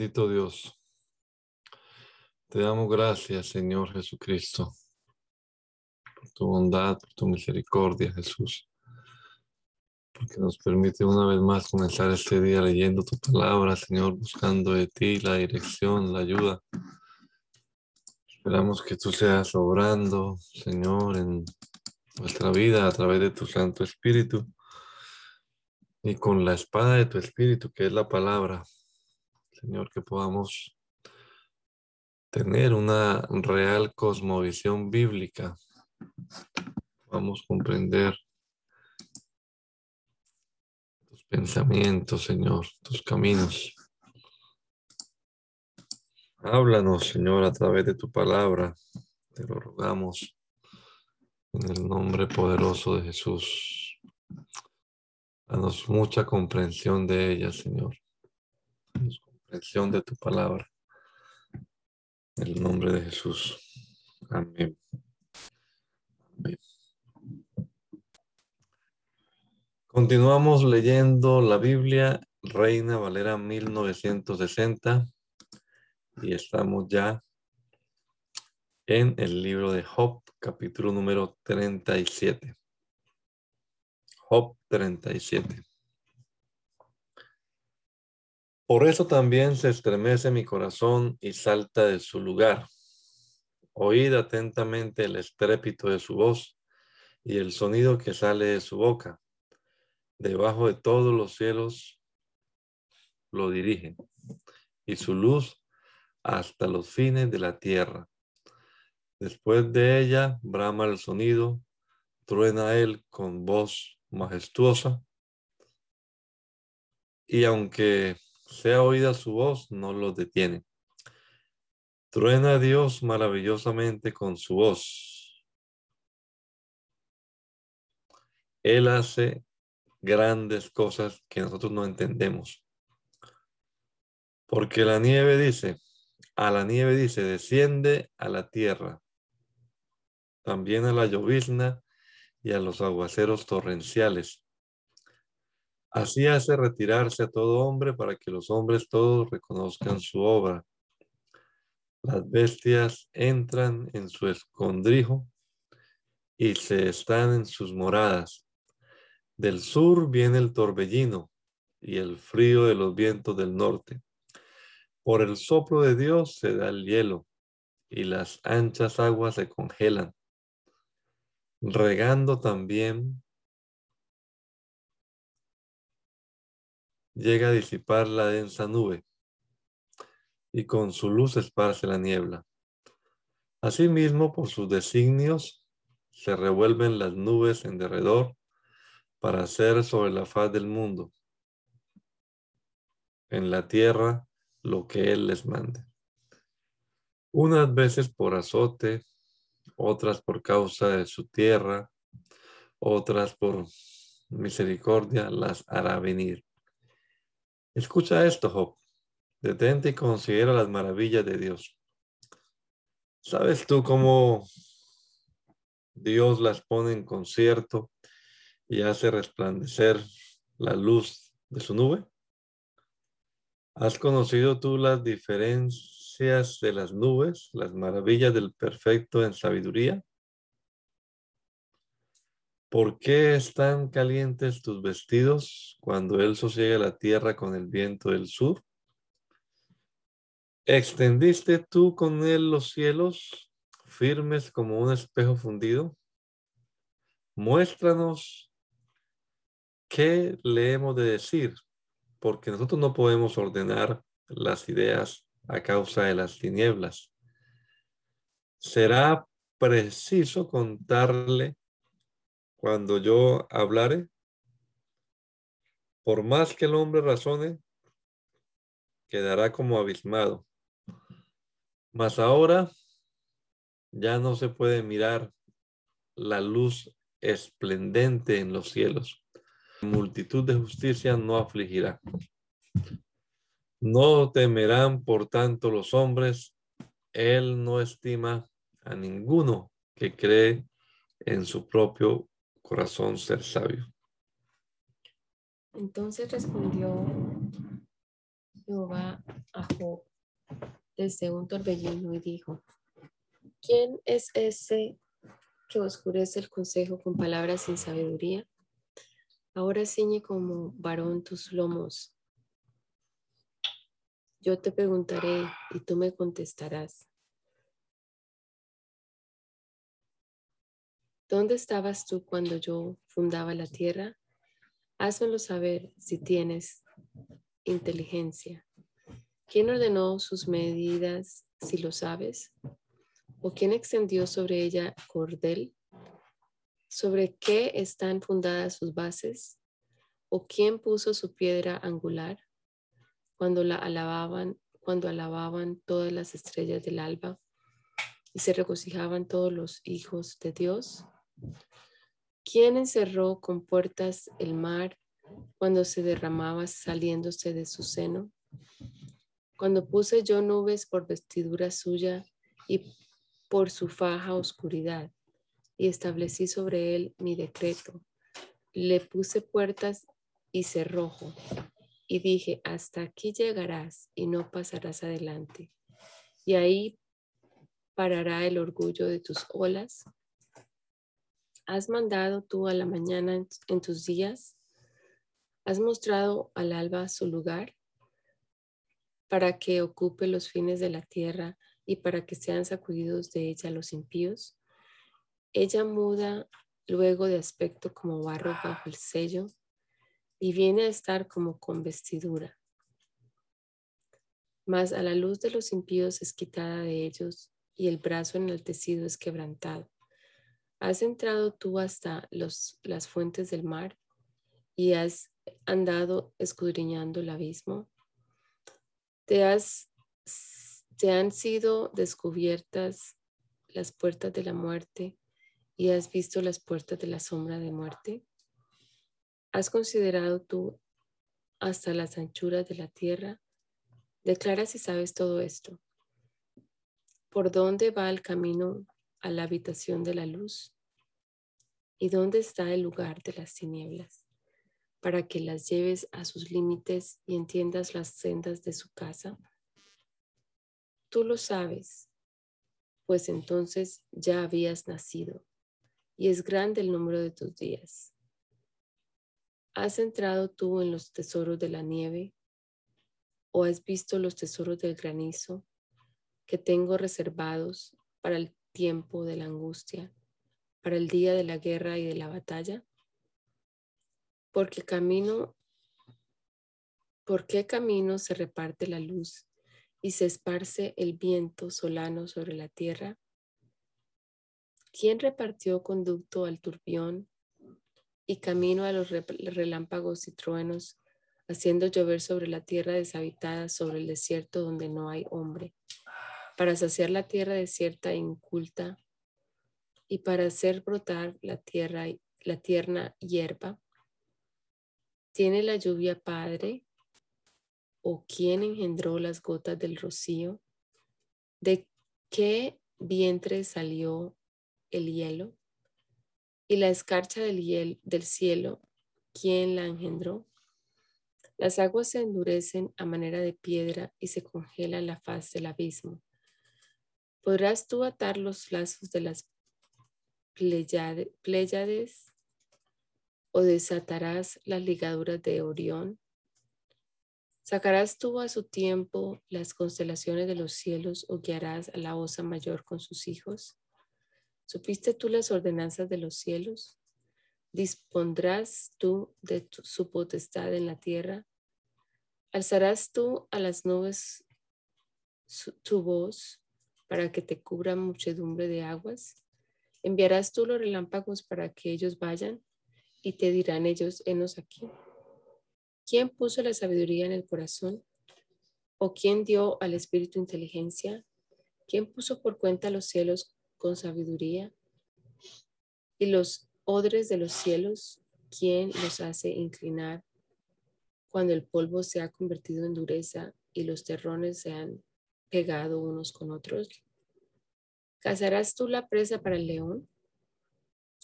Bendito Dios. Te damos gracias, Señor Jesucristo, por tu bondad, por tu misericordia, Jesús, porque nos permite una vez más comenzar este día leyendo tu palabra, Señor, buscando de ti la dirección, la ayuda. Esperamos que tú seas obrando, Señor, en nuestra vida a través de tu Santo Espíritu y con la espada de tu Espíritu, que es la palabra Señor, que podamos tener una real cosmovisión bíblica. Vamos a comprender tus pensamientos, Señor, tus caminos. Háblanos, Señor, a través de tu palabra. Te lo rogamos en el nombre poderoso de Jesús. Danos mucha comprensión de ella, Señor de tu palabra. En el nombre de Jesús. Amén. Continuamos leyendo la Biblia, Reina Valera 1960, y estamos ya en el libro de Job, capítulo número 37. Job 37. Por eso también se estremece mi corazón y salta de su lugar. Oíd atentamente el estrépito de su voz y el sonido que sale de su boca. Debajo de todos los cielos lo dirige y su luz hasta los fines de la tierra. Después de ella brama el sonido, truena él con voz majestuosa. Y aunque sea oída su voz, no lo detiene. Truena Dios maravillosamente con su voz. Él hace grandes cosas que nosotros no entendemos. Porque la nieve dice, a la nieve dice, desciende a la tierra, también a la llovizna y a los aguaceros torrenciales. Así hace retirarse a todo hombre para que los hombres todos reconozcan su obra. Las bestias entran en su escondrijo y se están en sus moradas. Del sur viene el torbellino y el frío de los vientos del norte. Por el soplo de Dios se da el hielo y las anchas aguas se congelan, regando también llega a disipar la densa nube y con su luz esparce la niebla. Asimismo, por sus designios, se revuelven las nubes en derredor para hacer sobre la faz del mundo, en la tierra, lo que Él les mande. Unas veces por azote, otras por causa de su tierra, otras por misericordia las hará venir. Escucha esto, Job. Detente y considera las maravillas de Dios. ¿Sabes tú cómo Dios las pone en concierto y hace resplandecer la luz de su nube? ¿Has conocido tú las diferencias de las nubes, las maravillas del perfecto en sabiduría? ¿Por qué están calientes tus vestidos cuando Él sosiega la tierra con el viento del sur? ¿Extendiste tú con Él los cielos firmes como un espejo fundido? Muéstranos qué le hemos de decir, porque nosotros no podemos ordenar las ideas a causa de las tinieblas. Será preciso contarle cuando yo hablare, Por más que el hombre razone, quedará como abismado. Mas ahora ya no se puede mirar la luz esplendente en los cielos. Multitud de justicia no afligirá. No temerán por tanto los hombres. Él no estima a ninguno que cree en su propio corazón ser sabio. Entonces respondió Jehová a Job desde un torbellino y dijo, ¿quién es ese que oscurece el consejo con palabras sin sabiduría? Ahora ciñe como varón tus lomos. Yo te preguntaré y tú me contestarás. ¿Dónde estabas tú cuando yo fundaba la tierra? Házmelo saber si tienes inteligencia. ¿Quién ordenó sus medidas si lo sabes? ¿O quién extendió sobre ella cordel? ¿Sobre qué están fundadas sus bases? ¿O quién puso su piedra angular? Cuando la alababan, cuando alababan todas las estrellas del alba y se regocijaban todos los hijos de Dios. ¿Quién encerró con puertas el mar cuando se derramaba saliéndose de su seno? Cuando puse yo nubes por vestidura suya y por su faja oscuridad, y establecí sobre él mi decreto. Le puse puertas y cerrojo, y dije, hasta aquí llegarás y no pasarás adelante. Y ahí parará el orgullo de tus olas. ¿Has mandado tú a la mañana en, tus días? ¿Has mostrado al alba su lugar para que ocupe los fines de la tierra y para que sean sacudidos de ella los impíos? Ella muda luego de aspecto como barro bajo el sello y viene a estar como con vestidura. Mas a la luz de los impíos es quitada de ellos y el brazo enaltecido es quebrantado. Has entrado tú hasta los, las fuentes del mar y has andado escudriñando el abismo. Te, has, te han sido descubiertas las puertas de la muerte y has visto las puertas de la sombra de muerte? ¿Has considerado tú hasta las anchuras de la tierra? Declara si sabes todo esto. ¿Por dónde va el camino a la habitación de la luz? ¿Y dónde está el lugar de las tinieblas? Para que las lleves a sus límites y entiendas las sendas de su casa. Tú lo sabes, pues entonces ya habías nacido y es grande el número de tus días. ¿Has entrado tú en los tesoros de la nieve o has visto los tesoros del granizo que tengo reservados para el tiempo de la angustia, para el día de la guerra y de la batalla? Porque camino, ¿por qué camino se reparte la luz y se esparce el viento solano sobre la tierra? ¿Quién repartió conducto al turbión y camino a los relámpagos y truenos, haciendo llover sobre la tierra deshabitada, sobre el desierto donde no hay hombre, para saciar la tierra desierta e inculta y para hacer brotar la tierra, la tierna hierba? ¿Tiene la lluvia padre? ¿O quién engendró las gotas del rocío? ¿De qué vientre salió el hielo y la escarcha del, cielo, ¿quién la engendró? Las aguas se endurecen a manera de piedra y se congela la faz del abismo. ¿Podrás tú atar los lazos de las Pléyades o desatarás las ligaduras de Orión? ¿Sacarás tú a su tiempo las constelaciones de los cielos o guiarás a la osa mayor con sus hijos? ¿Supiste tú las ordenanzas de los cielos? ¿Dispondrás tú de su potestad en la tierra? ¿Alzarás tú a las nubes tu voz para que te cubra muchedumbre de aguas? ¿Enviarás tú los relámpagos para que ellos vayan? Y te dirán ellos, henos aquí. ¿quién puso la sabiduría en el corazón? ¿O quién dio al espíritu inteligencia? ¿Quién puso por cuenta los cielos con sabiduría? Y los odres de los cielos, ¿quién los hace inclinar cuando el polvo se ha convertido en dureza y los terrones se han pegado unos con otros? ¿Cazarás tú la presa para el león?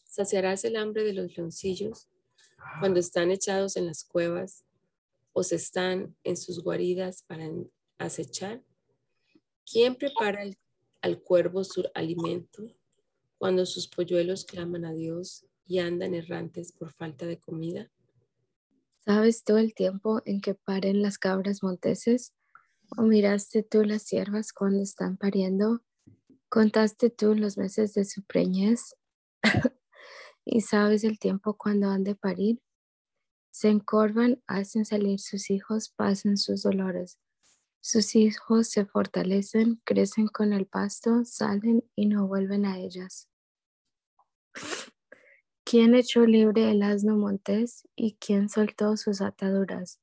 ¿Saciarás el hambre de los leoncillos cuando están echados en las cuevas o se están en sus guaridas para acechar? ¿Quién prepara al cuervo su alimento cuando sus polluelos claman a Dios y andan errantes por falta de comida? ¿Sabes tú el tiempo en que paren las cabras monteses? ¿O miraste tú las siervas cuando están pariendo? ¿Contaste tú los meses de su preñez? ¿Y sabes el tiempo cuando han de parir? Se encorvan, hacen salir sus hijos, pasan sus dolores. Sus hijos se fortalecen, crecen con el pasto, salen y no vuelven a ellas. ¿Quién echó libre el asno montés y quién soltó sus ataduras?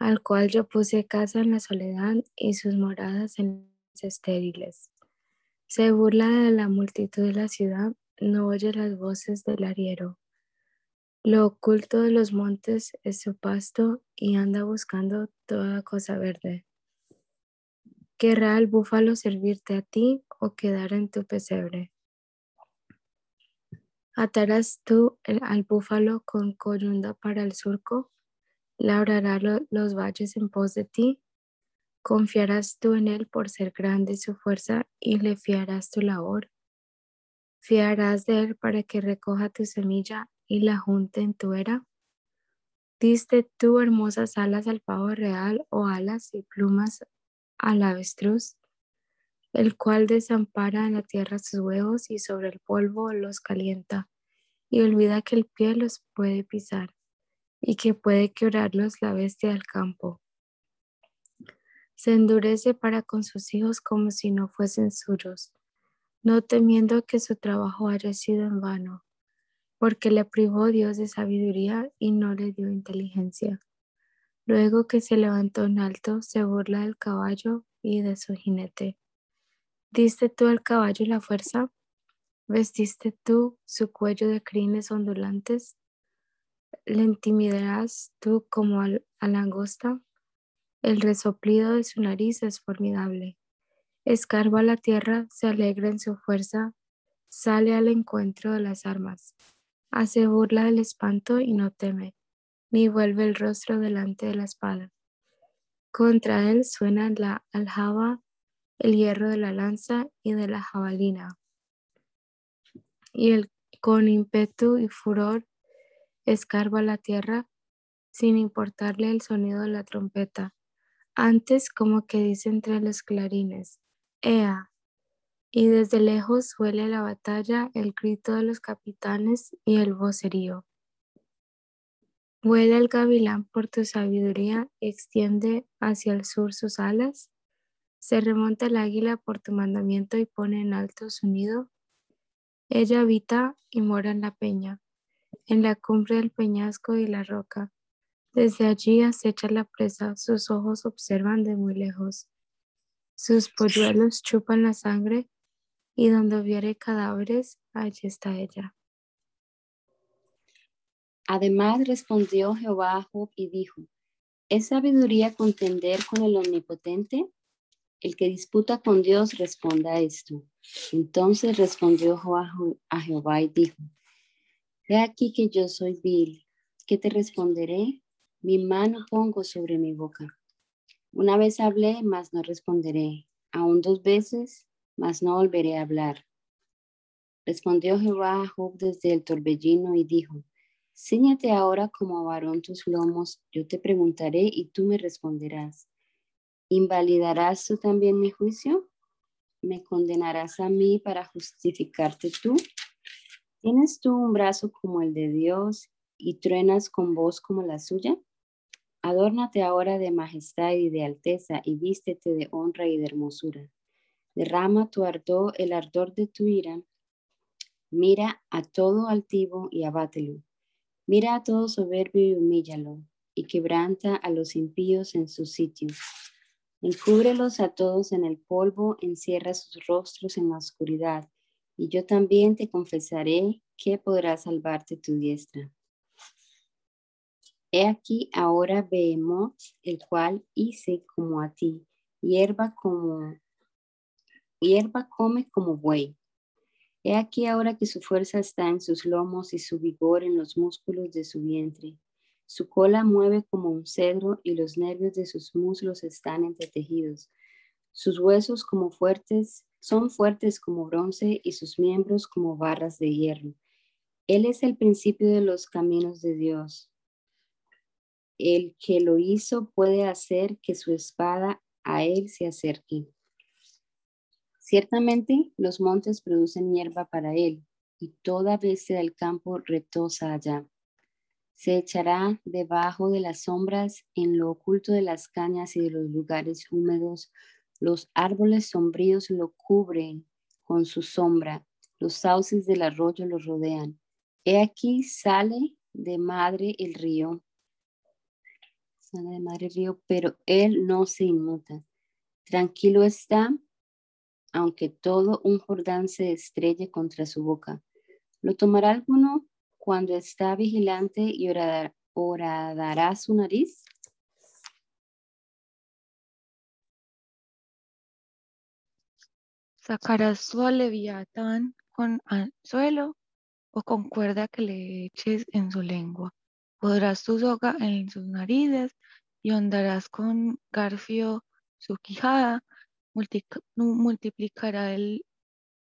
Al cual yo puse casa en la soledad y sus moradas en estériles. Se burla de la multitud de la ciudad, no oye las voces del arriero. Lo oculto de los montes es su pasto y anda buscando toda cosa verde. ¿Querrá el búfalo servirte a ti o quedar en tu pesebre? ¿Atarás tú al búfalo con coyunda para el surco? ¿Labrará los valles en pos de ti? ¿Confiarás tú en él por ser grande su fuerza y le fiarás tu labor? ¿Fiarás de él para que recoja tu semilla y la junte en tu era? ¿Diste tú hermosas alas al pavo real o alas y plumas al avestruz? el cual desampara en la tierra sus huevos y sobre el polvo los calienta, y olvida que el pie los puede pisar, y que puede quebrarlos la bestia del campo se endurece para con sus hijos como si no fuesen suyos, no temiendo que su trabajo haya sido en vano, porque le privó Dios de sabiduría y no le dio inteligencia. Luego que se levantó en alto, se burla del caballo y de su jinete. ¿Diste tú al caballo la fuerza? ¿Vestiste tú su cuello de crines ondulantes? ¿Le intimidarás tú como a la langosta? El resoplido de su nariz es formidable. Escarba la tierra, se alegra en su fuerza, sale al encuentro de las armas. Hace burla del espanto y no teme, ni vuelve el rostro delante de la espada. Contra él suena la aljaba, el hierro de la lanza y de la jabalina. Y él con ímpetu y furor escarba la tierra sin importarle el sonido de la trompeta antes como que dice entre los clarines, ¡Ea! Y desde lejos huele la batalla, el grito de los capitanes y el vocerío. Vuela el gavilán por tu sabiduría, extiende hacia el sur sus alas. Se remonta el águila por tu mandamiento y pone en alto su nido. Ella habita y mora en la peña, en la cumbre del peñasco y la roca. Desde allí acecha la presa, sus ojos observan de muy lejos. Sus polluelos chupan la sangre y donde viere cadáveres, allí está ella. Además respondió Jehová a Job y dijo, ¿es sabiduría contender con el omnipotente? El que disputa con Dios responda esto. Entonces respondió Jehová a Jehová y dijo, He aquí que yo soy vil, ¿qué te responderé? Mi mano pongo sobre mi boca. Una vez hablé, mas no responderé. Aún dos veces, mas no volveré a hablar. Respondió Jehová a Job desde el torbellino y dijo, Cíñate ahora como varón tus lomos, yo te preguntaré y tú me responderás. ¿Invalidarás tú también mi juicio? ¿Me condenarás a mí para justificarte tú? ¿Tienes tú un brazo como el de Dios y truenas con voz como la suya? Adórnate ahora de majestad y de alteza y vístete de honra y de hermosura. Derrama tu ardor, el ardor de tu ira. Mira a todo altivo y abátelo. Mira a todo soberbio y humíllalo. y quebranta a los impíos en su sitio. Encúbrelos a todos en el polvo, encierra sus rostros en la oscuridad, y yo también te confesaré que podrá salvarte tu diestra. He aquí ahora vemos el cual hice como a ti, hierba como hierba come como buey. He aquí ahora que su fuerza está en sus lomos y su vigor en los músculos de su vientre. Su cola mueve como un cedro y los nervios de sus muslos están entretejidos. Sus huesos como fuertes son fuertes como bronce y sus miembros como barras de hierro. Él es el principio de los caminos de Dios. El que lo hizo puede hacer que su espada a él se acerque. Ciertamente los montes producen hierba para él y toda bestia del campo retosa allá se echará debajo de las sombras en lo oculto de las cañas y de los lugares húmedos. Los árboles sombríos lo cubren con su sombra, los sauces del arroyo lo rodean. He aquí sale de madre el río, sale de madre el río, pero él no se inmuta. Tranquilo está, aunque todo un Jordán se estrelle contra su boca. ¿Lo tomará alguno cuando está vigilante y horadará su nariz? Sacarás su leviatán con anzuelo o con cuerda que le eches en su lengua. Podrás tu soga en sus narices y hondarás con garfio su quijada. multiplicará el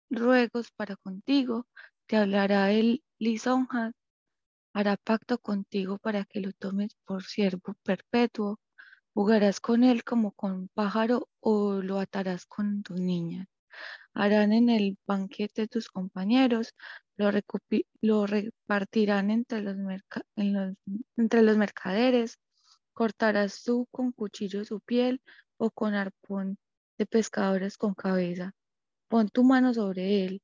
ruegos para contigo, te hablará el lisonjas, hará pacto contigo para que lo tomes por siervo perpetuo, jugarás con él como con pájaro o lo atarás con tus niñas. Harán en el banquete tus compañeros, lo, repartirán entre los, entre los mercaderes, cortarás tú con cuchillo su piel o con arpón de pescadores con cabeza. Pon tu mano sobre él,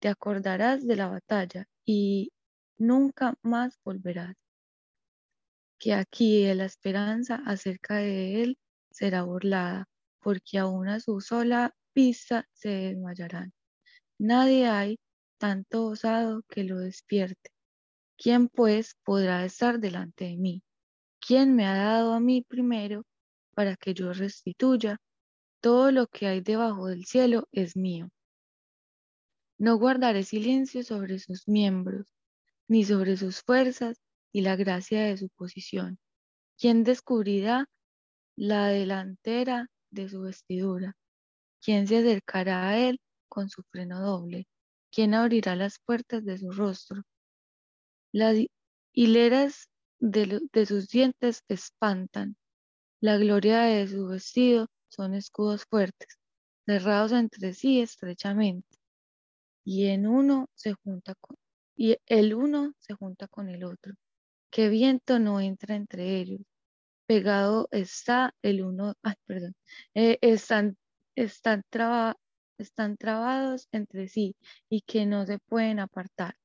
te acordarás de la batalla y nunca más volverás. Que aquí la esperanza acerca de él será burlada, porque aún a su sola vista se desmayarán. Nadie hay tanto osado que lo despierte. ¿Quién pues podrá estar delante de mí? ¿Quién me ha dado a mí primero para que yo restituya? Todo lo que hay debajo del cielo es mío. No guardaré silencio sobre sus miembros, ni sobre sus fuerzas y la gracia de su posición. ¿Quién descubrirá la delantera de su vestidura? ¿Quién se acercará a él con su freno doble? ¿Quién abrirá las puertas de su rostro? Las hileras de, sus dientes espantan. La gloria de su vestido son escudos fuertes, cerrados entre sí estrechamente y en uno se junta con, y el uno se junta con el otro. Que viento no entra entre ellos. Pegado está el uno, ay, perdón, eh, están, están, están trabados entre sí y que no se pueden apartar.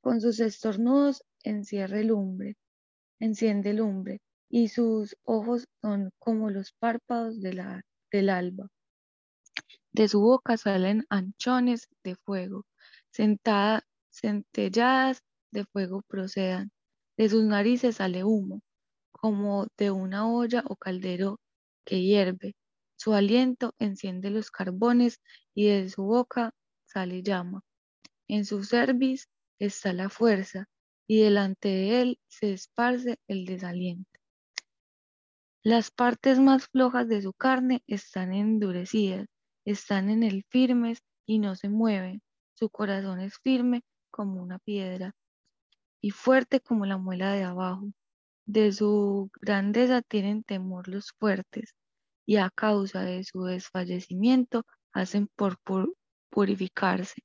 Con sus estornudos encierre lumbre, enciende lumbre, y sus ojos son como los párpados de la, del alba. De su boca salen anchones de fuego, centelladas de fuego procedan. De sus narices sale humo, como de una olla o caldero que hierve. Su aliento enciende los carbones y de su boca sale llama. En su cerviz está la fuerza y delante de él se esparce el desaliento. Las partes más flojas de su carne están endurecidas están en él firmes y no se mueven. Su corazón es firme como una piedra y fuerte como la muela de abajo. De su grandeza tienen temor los fuertes y a causa de su desfallecimiento hacen por, purificarse.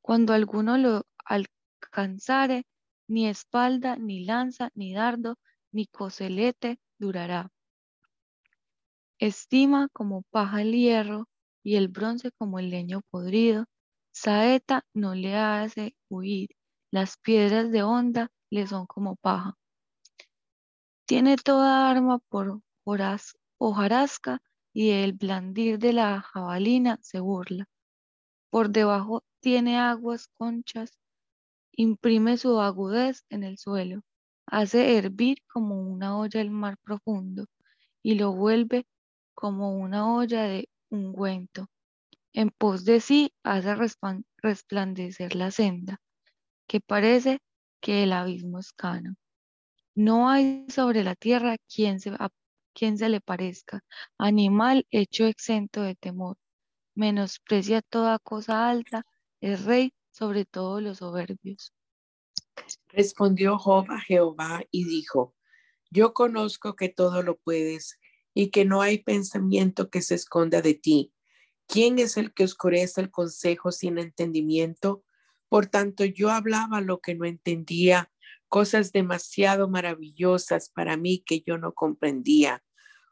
Cuando alguno lo alcanzare, ni espalda, ni lanza, ni dardo, ni coselete durará. Estima como paja el hierro y el bronce como el leño podrido. Saeta no le hace huir, las piedras de onda le son como paja. Tiene toda arma por hojarasca y el blandir de la jabalina se burla. Por debajo tiene aguas conchas, imprime su agudez en el suelo, hace hervir como una olla el mar profundo y lo vuelve como una olla de ungüento. En pos de sí hace resplandecer la senda, que parece que el abismo es cano. No hay sobre la tierra quien se, quien se le parezca, animal hecho exento de temor. Menosprecia toda cosa alta, es rey sobre todos los soberbios. Respondió Job a Jehová y dijo, yo conozco que todo lo puedes y que no hay pensamiento que se esconda de ti. ¿Quién es el que oscurece el consejo sin entendimiento? Por tanto, yo hablaba lo que no entendía, cosas demasiado maravillosas para mí que yo no comprendía.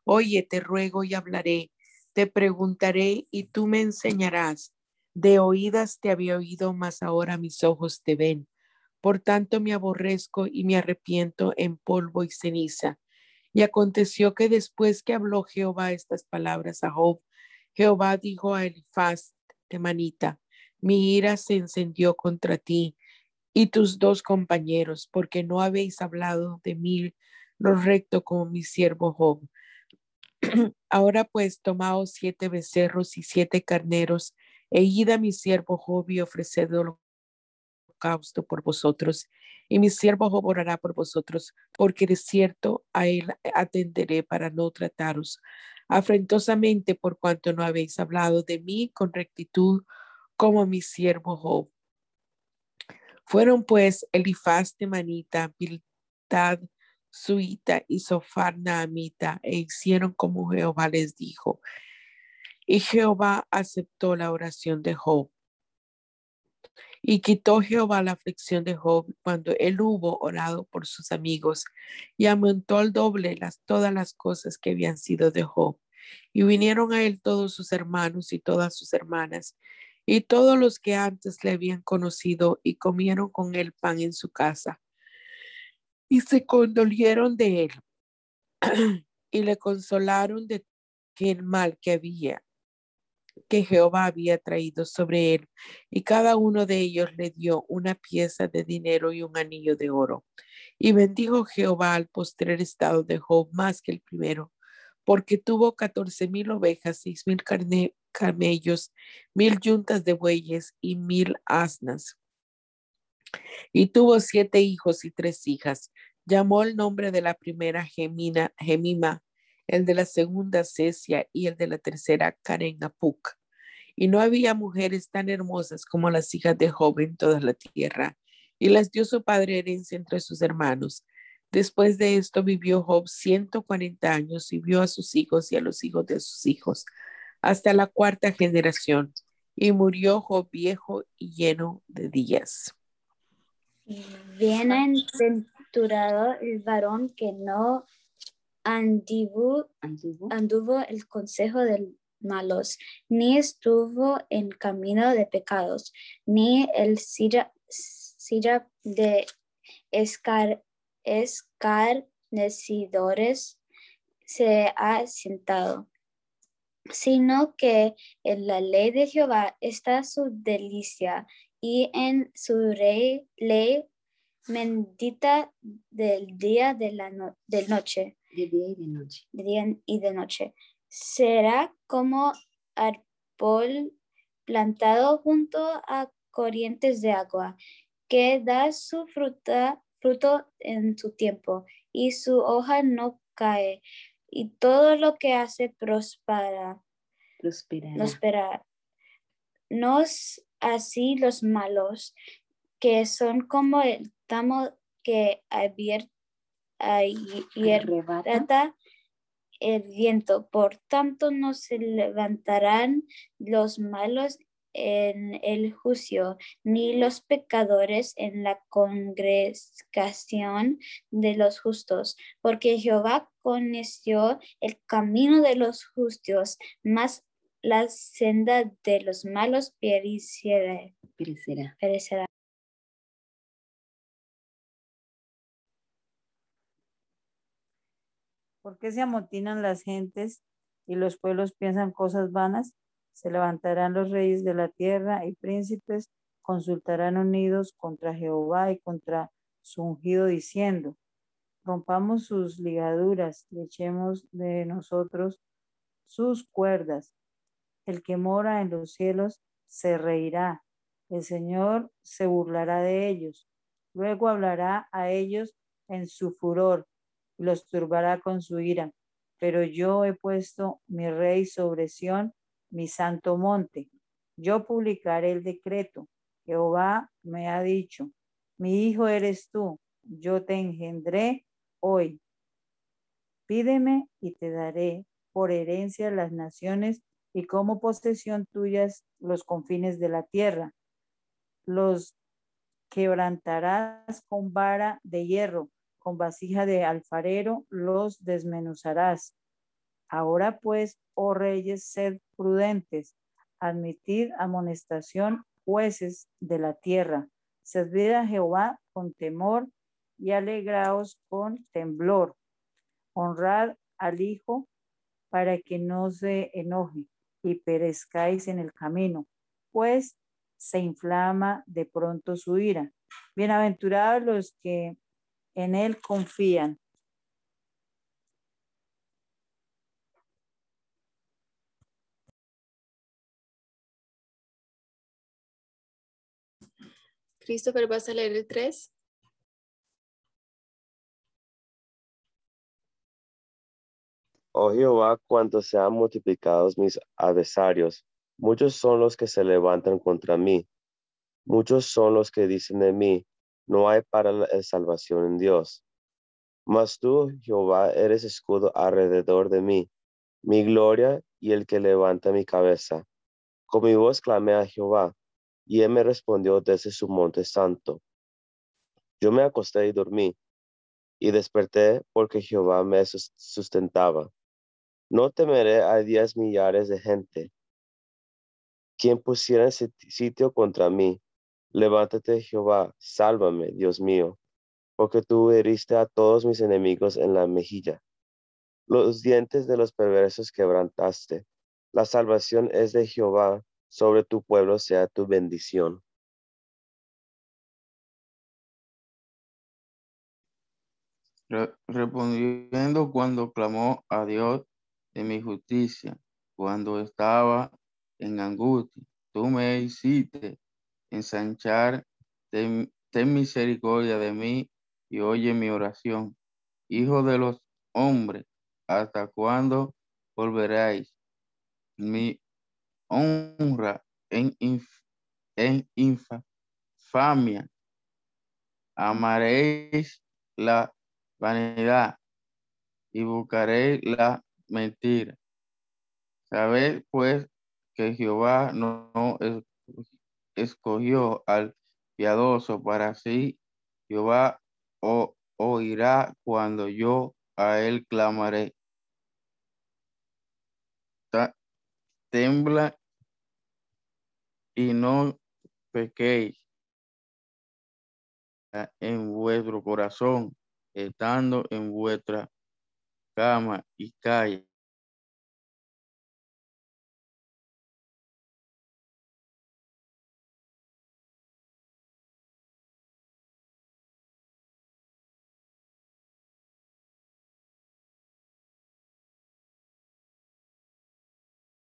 Oye, te ruego y hablaré, te preguntaré y tú me enseñarás. De oídas te había oído, mas ahora mis ojos te ven. Por tanto me aborrezco y me arrepiento en polvo y ceniza. Y aconteció que después que habló Jehová estas palabras a Job, Jehová dijo a Elifaz, temanita, mi ira se encendió contra ti y tus dos compañeros, porque no habéis hablado de mí lo recto como mi siervo Job. Ahora pues tomaos siete becerros y siete carneros, e id a mi siervo Job y ofreced holocausto por vosotros, y mi siervo Job orará por vosotros, porque de cierto a él atenderé para no trataros afrentosamente por cuanto no habéis hablado de mí con rectitud como mi siervo Job. Fueron pues Elifaz de Manita, Suita y Sofar Naamita e hicieron como Jehová les dijo. Y Jehová aceptó la oración de Job. Y quitó Jehová la aflicción de Job cuando él hubo orado por sus amigos y aumentó al doble las, todas las cosas que habían sido de Job. Y vinieron a él todos sus hermanos y todas sus hermanas y todos los que antes le habían conocido y comieron con él pan en su casa. Y se condolieron de él y le consolaron de el mal que había que Jehová había traído sobre él, y cada uno de ellos le dio una pieza de dinero y un anillo de oro. Y bendijo Jehová al postrer estado de Job más que el primero, porque tuvo catorce mil ovejas, seis mil camellos, mil yuntas de bueyes y mil asnas. Y tuvo siete hijos y tres hijas. Llamó el nombre de la primera Gemina, Gemima, el de la segunda Cecia y el de la tercera Karen Apuk. Y no había mujeres tan hermosas como las hijas de Job en toda la tierra, y las dio su padre herencia entre sus hermanos. Después de esto vivió Job ciento cuarenta años y vio a sus hijos y a los hijos de sus hijos, hasta la cuarta generación, y murió Job viejo y lleno de días. El varón que no anduvo, anduvo, el consejo de malos, ni estuvo en camino de pecados, ni el silla, silla de escar, escarnecidores se ha sentado, sino que en la ley de Jehová está su delicia y en su ley, ley medita del día de la noche. De día y de noche. De día y de noche. Será como árbol plantado junto a corrientes de agua, que da su fruta, fruto en su tiempo, y su hoja no cae, y todo lo que hace prospera. Prosperará. No así los malos, que son como el tamo que abierta arrebata el viento. Por tanto, no se levantarán los malos en el juicio, ni los pecadores en la congregación de los justos, porque Jehová conoció el camino de los justos, mas la senda de los malos perecerá. perecerá. ¿Por qué se amotinan las gentes y los pueblos piensan cosas vanas? Se levantarán los reyes de la tierra y príncipes consultarán unidos contra Jehová y contra su ungido diciendo, rompamos sus ligaduras y echemos de nosotros sus cuerdas. El que mora en los cielos se reirá, el Señor se burlará de ellos, luego hablará a ellos en su furor los turbará con su ira. Pero yo he puesto mi rey sobre Sión, mi santo monte. Yo publicaré el decreto. Jehová me ha dicho, mi hijo eres tú, yo te engendré hoy. Pídeme y te daré por herencia las naciones y como posesión tuyas los confines de la tierra. Los quebrantarás con vara de hierro, con vasija de alfarero los desmenuzarás. Ahora pues, oh reyes, sed prudentes, admitid amonestación, jueces de la tierra. Servid a Jehová con temor y alegraos con temblor. Honrad al Hijo para que no se enoje y perezcáis en el camino, pues se inflama de pronto su ira. Bienaventurados los que en él confían. Christopher, ¿vas a leer el 3? Oh Jehová, cuanto sean multiplicados mis adversarios, muchos son los que se levantan contra mí. Muchos son los que dicen de mí, no hay para la salvación en Dios. Mas tú, Jehová, eres escudo alrededor de mí, mi gloria y el que levanta mi cabeza. Con mi voz clamé a Jehová, y él me respondió desde su monte santo. Yo me acosté y dormí, y desperté porque Jehová me sustentaba. No temeré a diez millares de gente, quien pusiera sitio contra mí. Levántate, Jehová, sálvame, Dios mío, porque tú heriste a todos mis enemigos en la mejilla. Los dientes de los perversos quebrantaste. La salvación es de Jehová, sobre tu pueblo sea tu bendición. respondiendo cuando clamó a Dios, de mi justicia, cuando estaba en angustia. Tú me hiciste ensanchar, ten, misericordia de mí y oye mi oración. Hijo de los hombres, ¿hasta cuándo volveréis? Mi honra en, en infamia. Amaréis la vanidad y buscaréis la mentira. Sabed pues que Jehová no, escogió al piadoso para sí. Jehová oirá cuando yo a él clamaré. tembla y no pequéis en vuestro corazón, estando en vuestra cama y calle.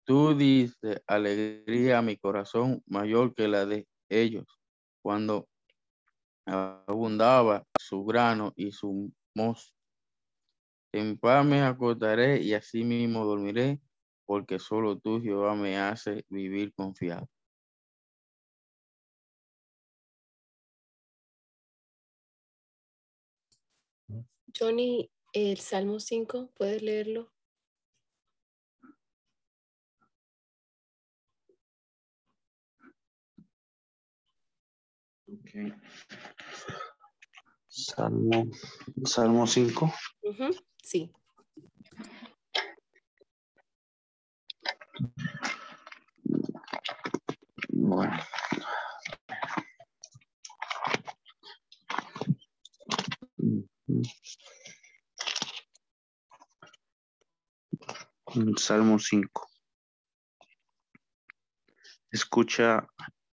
Tú dices alegría a mi corazón mayor que la de ellos, cuando abundaba su grano y su mosto. En paz me acostaré y así mismo dormiré, porque solo tú, Jehová, me hace vivir confiado. Johnny, el Salmo 5, ¿puedes leerlo? Okay. Salmo, Salmo 5. Sí. Bueno. Salmo 5. Escucha,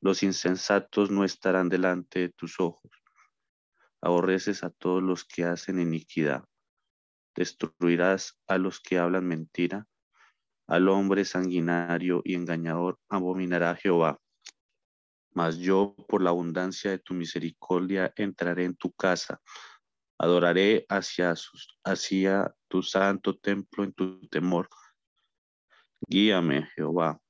Los insensatos no estarán delante de tus ojos. Aborreces a todos los que hacen iniquidad. Destruirás a los que hablan mentira. Al hombre sanguinario y engañador abominará Jehová. Mas yo, por la abundancia de tu misericordia, entraré en tu casa. Adoraré hacia, hacia tu santo templo en tu temor. Guíame, Jehová,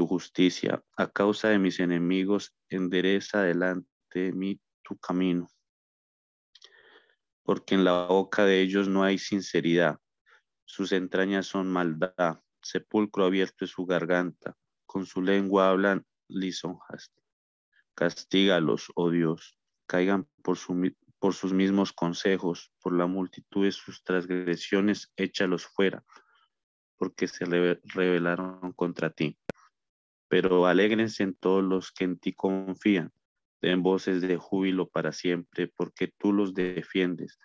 tu justicia. A causa de mis enemigos, endereza delante de mí tu camino. Porque en la boca de ellos no hay sinceridad. Sus entrañas son maldad. Sepulcro abierto es su garganta. Con su lengua hablan lisonjas. Castígalos, oh Dios. Caigan por, su, por sus mismos consejos. Por la multitud de sus transgresiones, échalos fuera porque se rebelaron contra ti. Pero alégrense en todos los que en ti confían, den voces de júbilo para siempre, porque tú los defiendes.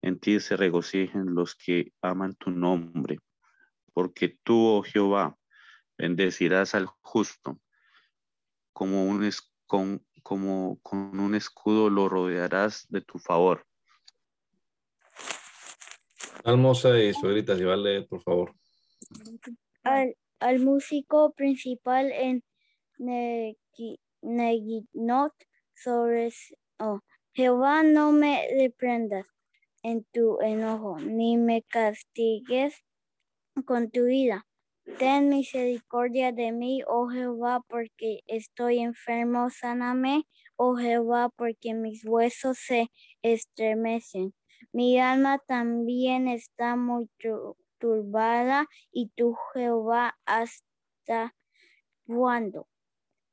En ti se regocijen los que aman tu nombre, porque tú, oh Jehová, bendecirás al justo, como un, con, como con un escudo lo rodearás de tu favor. Salmo y suegrita, si vale, por favor al, al músico principal en Neginot sobre oh, Jehová no me reprendas en tu enojo, ni me castigues con tu ira. Ten misericordia de mí, oh Jehová, porque estoy enfermo, sáname, oh Jehová, porque mis huesos se estremecen. Mi alma también está muy turbada y tu Jehová hasta cuándo.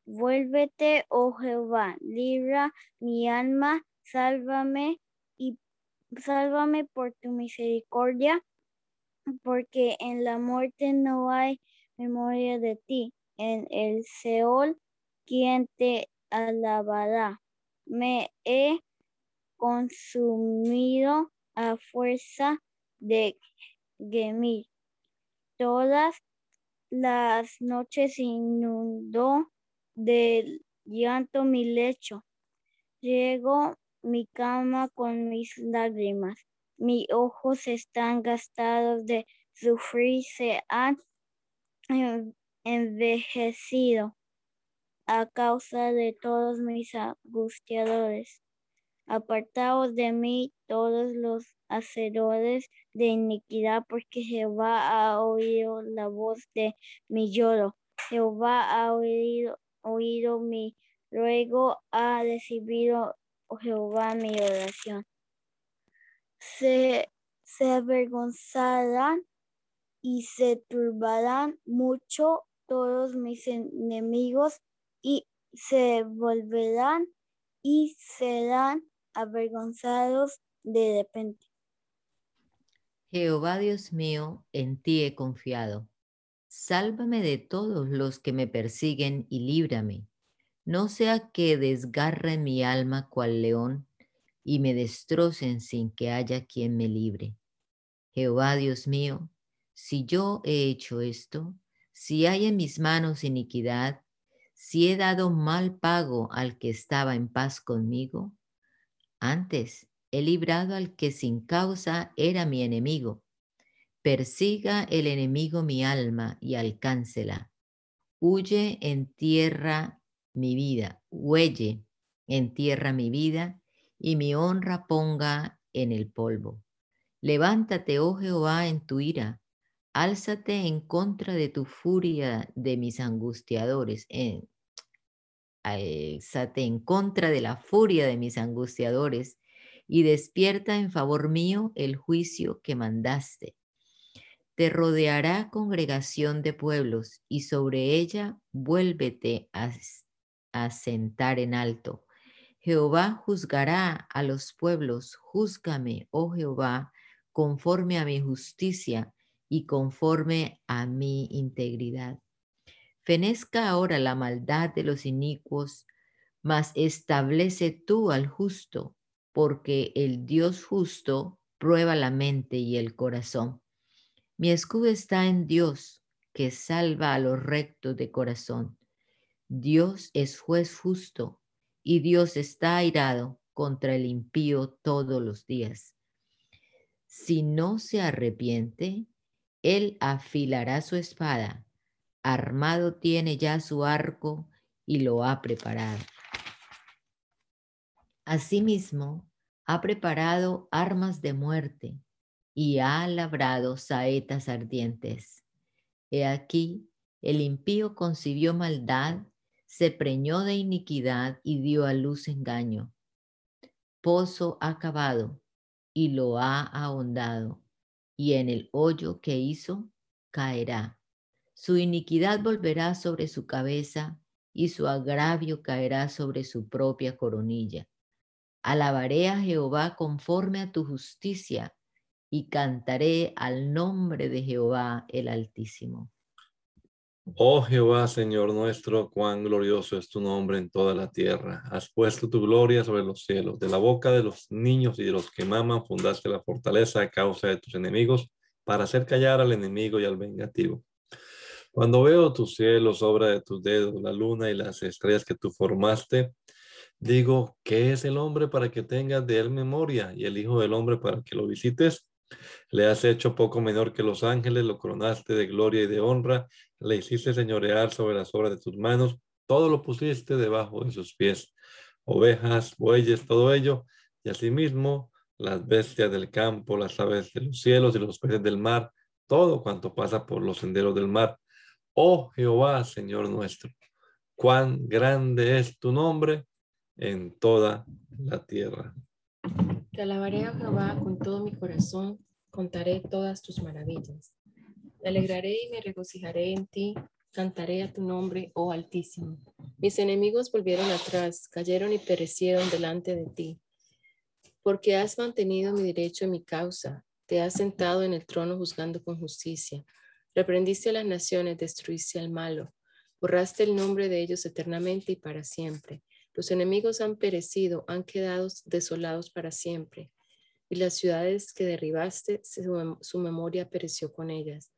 Vuélvete, oh Jehová, libra mi alma, sálvame y sálvame por tu misericordia, porque en la muerte no hay memoria de ti. En el Seol, quien te alabará. Me he consumido a fuerza de gemir. Todas las noches inundó del llanto mi lecho. Riego mi cama con mis lágrimas. Mis ojos están gastados de sufrir, se han envejecido a causa de todos mis angustiadores. Apartaos de mí todos los hacedores de iniquidad, porque Jehová ha oído la voz de mi lloro. Jehová ha oído, oído mi ruego, ha recibido oh Jehová mi oración. Se, se avergonzarán y se turbarán mucho todos mis enemigos y se volverán y serán avergonzados de repente. Jehová Dios mío, en ti he confiado. Sálvame de todos los que me persiguen y líbrame. No sea que desgarre mi alma cual león y me destrocen sin que haya quien me libre. Jehová Dios mío, si yo he hecho esto, si hay en mis manos iniquidad, si he dado mal pago al que estaba en paz conmigo, antes he librado al que sin causa era mi enemigo. Persiga el enemigo mi alma y alcáncela. Huye en tierra mi vida, huelle en tierra mi vida y mi honra ponga en el polvo. Levántate, oh Jehová, en tu ira. Álzate en contra de tu furia de mis angustiadores. En, álzate en contra de la furia de mis angustiadores y despierta en favor mío el juicio que mandaste. Te rodeará congregación de pueblos y sobre ella vuélvete a, sentar en alto. Jehová juzgará a los pueblos, júzgame, oh Jehová, conforme a mi justicia y conforme a mi integridad. Fenezca ahora la maldad de los inicuos, mas establece tú al justo, porque el Dios justo prueba la mente y el corazón. Mi escudo está en Dios, que salva a los rectos de corazón. Dios es juez justo, y Dios está airado contra el impío todos los días. Si no se arrepiente, él afilará su espada, armado tiene ya su arco y lo ha preparado. Asimismo, ha preparado armas de muerte y ha labrado saetas ardientes. He aquí, el impío concibió maldad, se preñó de iniquidad y dio a luz engaño. Pozo ha y lo ha ahondado, y en el hoyo que hizo caerá. Su iniquidad volverá sobre su cabeza y su agravio caerá sobre su propia coronilla. Alabaré a Jehová conforme a tu justicia y cantaré al nombre de Jehová el Altísimo. Oh Jehová, Señor nuestro, cuán glorioso es tu nombre en toda la tierra. Has puesto tu gloria sobre los cielos. De la boca de los niños y de los que maman fundaste la fortaleza a causa de tus enemigos para hacer callar al enemigo y al vengativo. Cuando veo tus cielos, obra de tus dedos, la luna y las estrellas que tú formaste, Digo, ¿qué es el hombre para que tengas de él memoria y el Hijo del Hombre para que lo visites? Le has hecho poco menor que los ángeles, lo coronaste de gloria y de honra, le hiciste señorear sobre las obras de tus manos, todo lo pusiste debajo de sus pies, ovejas, bueyes, todo ello, y asimismo las bestias del campo, las aves de los cielos y los peces del mar, todo cuanto pasa por los senderos del mar. Oh Jehová, Señor nuestro, cuán grande es tu nombre en toda la tierra. Te alabaré, a Jehová, con todo mi corazón, contaré todas tus maravillas. Me alegraré y me regocijaré en ti, cantaré a tu nombre, oh Altísimo. Mis enemigos volvieron atrás, cayeron y perecieron delante de ti. Porque has mantenido mi derecho en mi causa, te has sentado en el trono juzgando con justicia. Reprendiste a las naciones, destruiste al malo, borraste el nombre de ellos eternamente y para siempre. Los enemigos han perecido, han quedado desolados para siempre. Y las ciudades que derribaste, su, memoria pereció con ellas.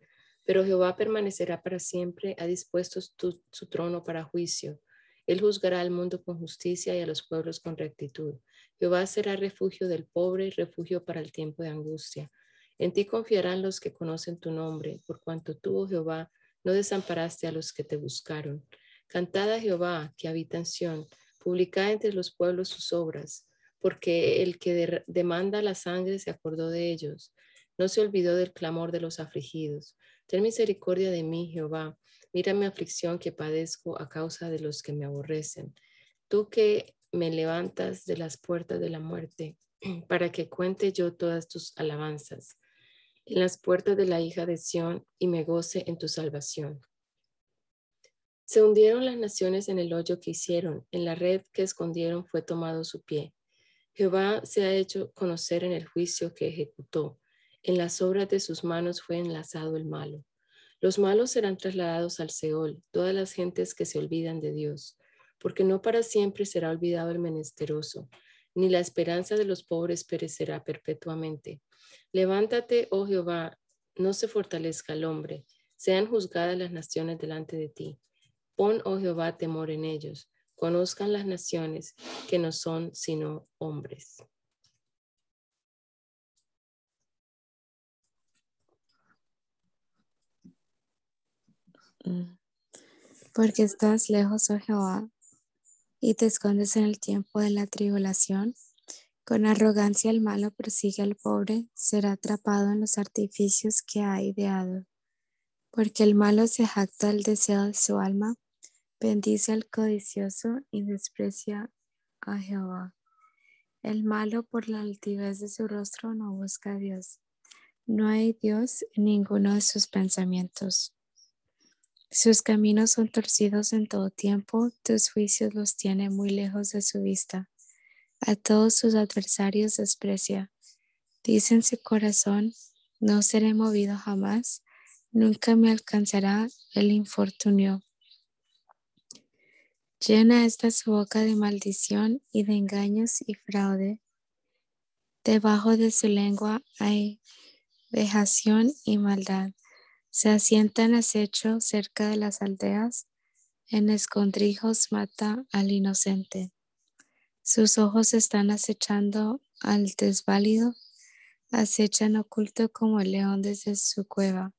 Pero Jehová permanecerá para siempre, ha dispuesto su trono para juicio. Él juzgará al mundo con justicia y a los pueblos con rectitud. Jehová será refugio del pobre, refugio para el tiempo de angustia. En ti confiarán los que conocen tu nombre, por cuanto tú, oh Jehová, no desamparaste a los que te buscaron. Cantad a Jehová, que habita en Sión publicad entre los pueblos sus obras, porque el que demanda la sangre se acordó de ellos, no se olvidó del clamor de los afligidos. Ten misericordia de mí, Jehová, mira mi aflicción que padezco a causa de los que me aborrecen. Tú que me levantas de las puertas de la muerte, para que cuente yo todas tus alabanzas en las puertas de la hija de Sión y me goce en tu salvación. Se hundieron las naciones en el hoyo que hicieron, en la red que escondieron fue tomado su pie. Jehová se ha hecho conocer en el juicio que ejecutó, en las obras de sus manos fue enlazado el malo. Los malos serán trasladados al Seol, todas las gentes que se olvidan de Dios, porque no para siempre será olvidado el menesteroso, ni la esperanza de los pobres perecerá perpetuamente. Levántate, oh Jehová, no se fortalezca el hombre, sean juzgadas las naciones delante de ti. Pon, oh Jehová, temor en ellos. Conozcan las naciones que no son sino hombres. Mm. Porque estás lejos, oh Jehová, y te escondes en el tiempo de la tribulación. Con arrogancia el malo persigue al pobre, será atrapado en los artificios que ha ideado. Porque el malo se jacta el deseo de su alma Bendice al codicioso y desprecia a Jehová. El malo por la altivez de su rostro no busca a Dios, No hay Dios en ninguno de sus pensamientos. Sus caminos son torcidos en todo tiempo, tus juicios los tiene muy lejos de su vista. A todos sus adversarios desprecia. Dice en su corazón, no seré movido jamás, nunca me alcanzará el infortunio. Llena esta su boca de maldición y de engaños y fraude. Debajo de su lengua hay vejación y maldad. Se asienta en acecho cerca de las aldeas, en escondrijos mata al inocente. Sus ojos están acechando al desválido, acechan oculto como el león desde su cueva.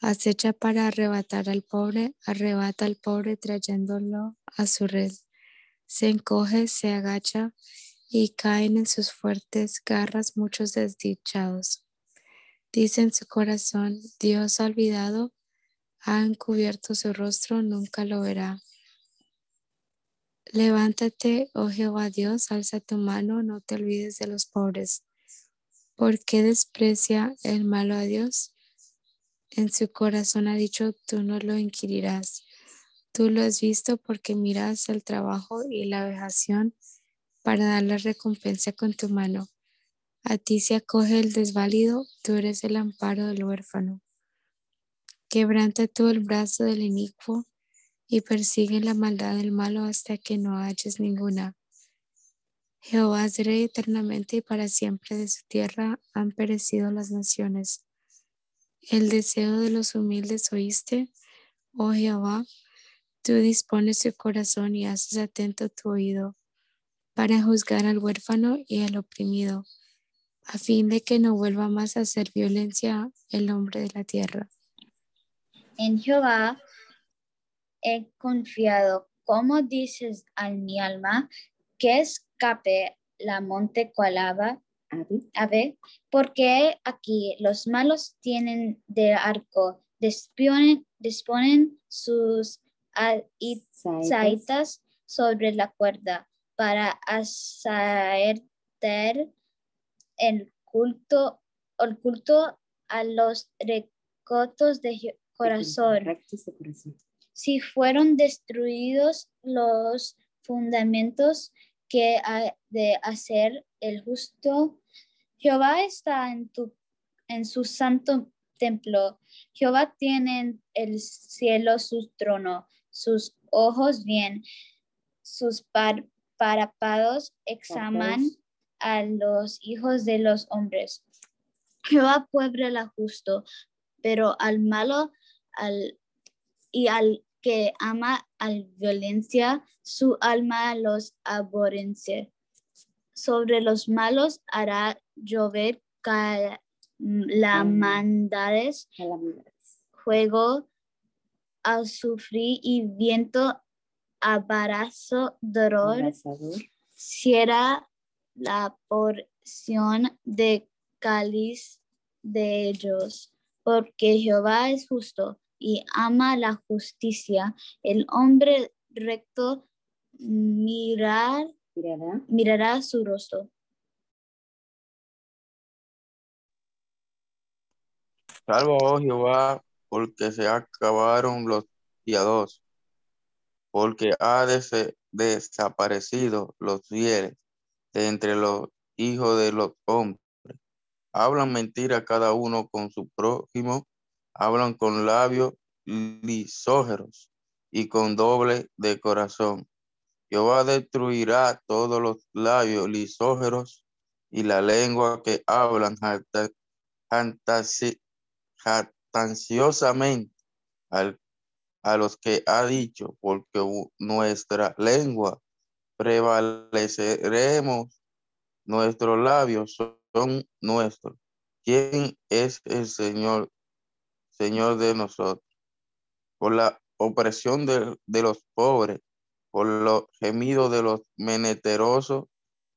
Acecha para arrebatar al pobre, arrebata al pobre trayéndolo a su red. Se encoge, se agacha y caen en sus fuertes garras muchos desdichados. Dice en su corazón, Dios ha olvidado, ha encubierto su rostro, nunca lo verá. Levántate, oh Jehová Dios, alza tu mano, no te olvides de los pobres. ¿Por qué desprecia el malo a Dios? En su corazón ha dicho, tú no lo inquirirás. Tú lo has visto porque miras el trabajo y la vejación para dar la recompensa con tu mano. A ti se acoge el desválido, tú eres el amparo del huérfano. Quebranta tú el brazo del inicuo y persigue la maldad del malo hasta que no halles ninguna. Jehová es rey eternamente y para siempre de su tierra han perecido las naciones. El deseo de los humildes oíste, oh Jehová, tú dispones tu corazón y haces atento tu oído para juzgar al huérfano y al oprimido, a fin de que no vuelva más a hacer violencia el hombre de la tierra. En Jehová he confiado, como dices a mi alma, que escape la monte cualaba ver, porque aquí los malos tienen de arco, disponen, disponen sus saetas. sobre la cuerda para hacer el culto, el culto a los recotos de corazón. Si fueron destruidos los fundamentos que ha de hacer el justo. Jehová está en, tu, en su santo templo. Jehová tiene en el cielo su trono, sus ojos bien, sus par, parapados examan a los hijos de los hombres. Jehová puebla al justo, pero al malo al, y al que ama al violencia, su alma los aborrece. Sobre los malos hará llover la mandades, juego, sufrir y viento, abarazo, dolor, será la porción de cáliz de ellos, porque Jehová es justo y ama la justicia. El hombre recto mirar, mirará, su rostro. Salvo, oh Jehová, porque se acabaron los piadosos, porque ha desaparecido los fieles de entre los hijos de los hombres. Hablan mentira cada uno con su prójimo hablan con labios lisógeros y con doble de corazón. Jehová destruirá todos los labios lisógeros y la lengua que hablan jactanciosamente a los que ha dicho, porque nuestra lengua prevaleceremos, nuestros labios son nuestros. ¿Quién es el Señor Señor de nosotros, por la opresión de, los pobres, por los gemidos de los meneterosos,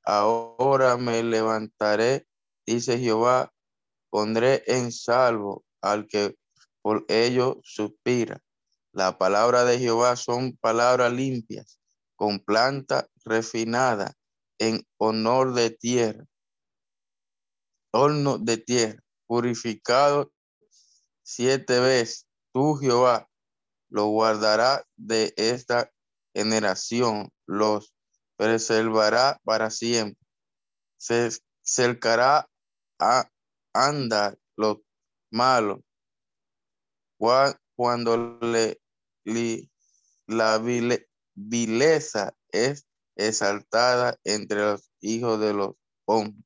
ahora me levantaré, dice Jehová, pondré en salvo al que por ello suspira. La palabra de Jehová son palabras limpias, con planta refinada, en honor de tierra, horno de tierra purificado siete veces. Tú, Jehová, lo guardará de esta generación, los preservará para siempre. Se cercará a andar los malos cuando le, la vileza es exaltada entre los hijos de los hombres.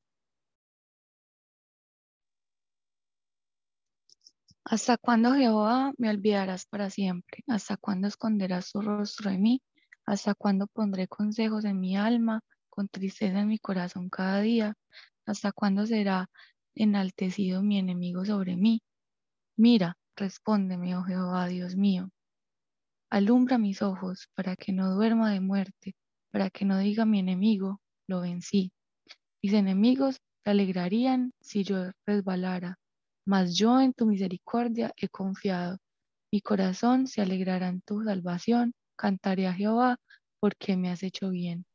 ¿Hasta cuándo, Jehová, me olvidarás para siempre? ¿Hasta cuándo esconderás tu rostro de mí? ¿Hasta cuándo pondré consejos en mi alma, con tristeza en mi corazón cada día? ¿Hasta cuándo será enaltecido mi enemigo sobre mí? Mira, respóndeme, oh Jehová, Dios mío. Alumbra mis ojos para que no duerma de muerte, para que no diga mi enemigo, lo vencí. Mis enemigos se alegrarían si yo resbalara mas yo en tu misericordia he confiado. Mi corazón se alegrará en tu salvación. Cantaré a Jehová porque me has hecho bien.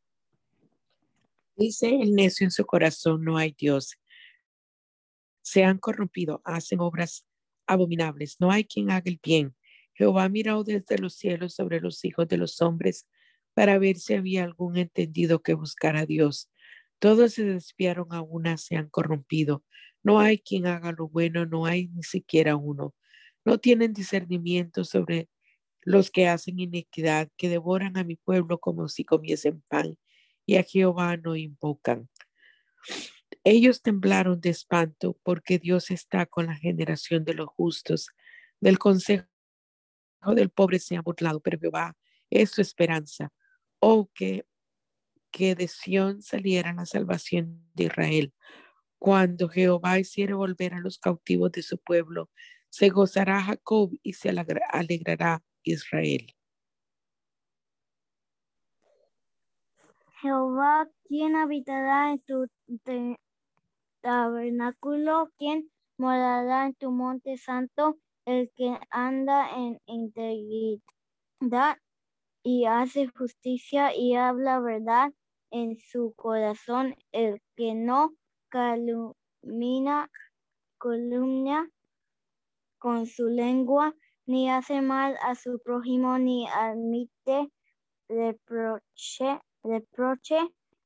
Dice el necio en su corazón, no hay Dios. Se han corrompido, hacen obras abominables. No hay quien haga el bien. Jehová miró desde los cielos sobre los hijos de los hombres para ver si había algún entendido que buscara a Dios. Todos se desviaron a una, se han corrompido. No hay quien haga lo bueno, no hay ni siquiera uno. No tienen discernimiento sobre los que hacen iniquidad, que devoran a mi pueblo como si comiesen pan, y a Jehová no invocan. Ellos temblaron de espanto porque Dios está con la generación de los justos. Del consejo del pobre se ha burlado, pero Jehová es su esperanza. Oh, que, que de Sión saliera la salvación de Israel. Cuando Jehová hiciere volver a los cautivos de su pueblo, se gozará Jacob y se alegrará Israel. Jehová, ¿quién habitará en tu tabernáculo? ¿Quién morará en tu monte santo? El que anda en integridad y hace justicia y habla verdad en su corazón, el que no calumnia, columna con su lengua, ni hace mal a su prójimo, ni admite reproche,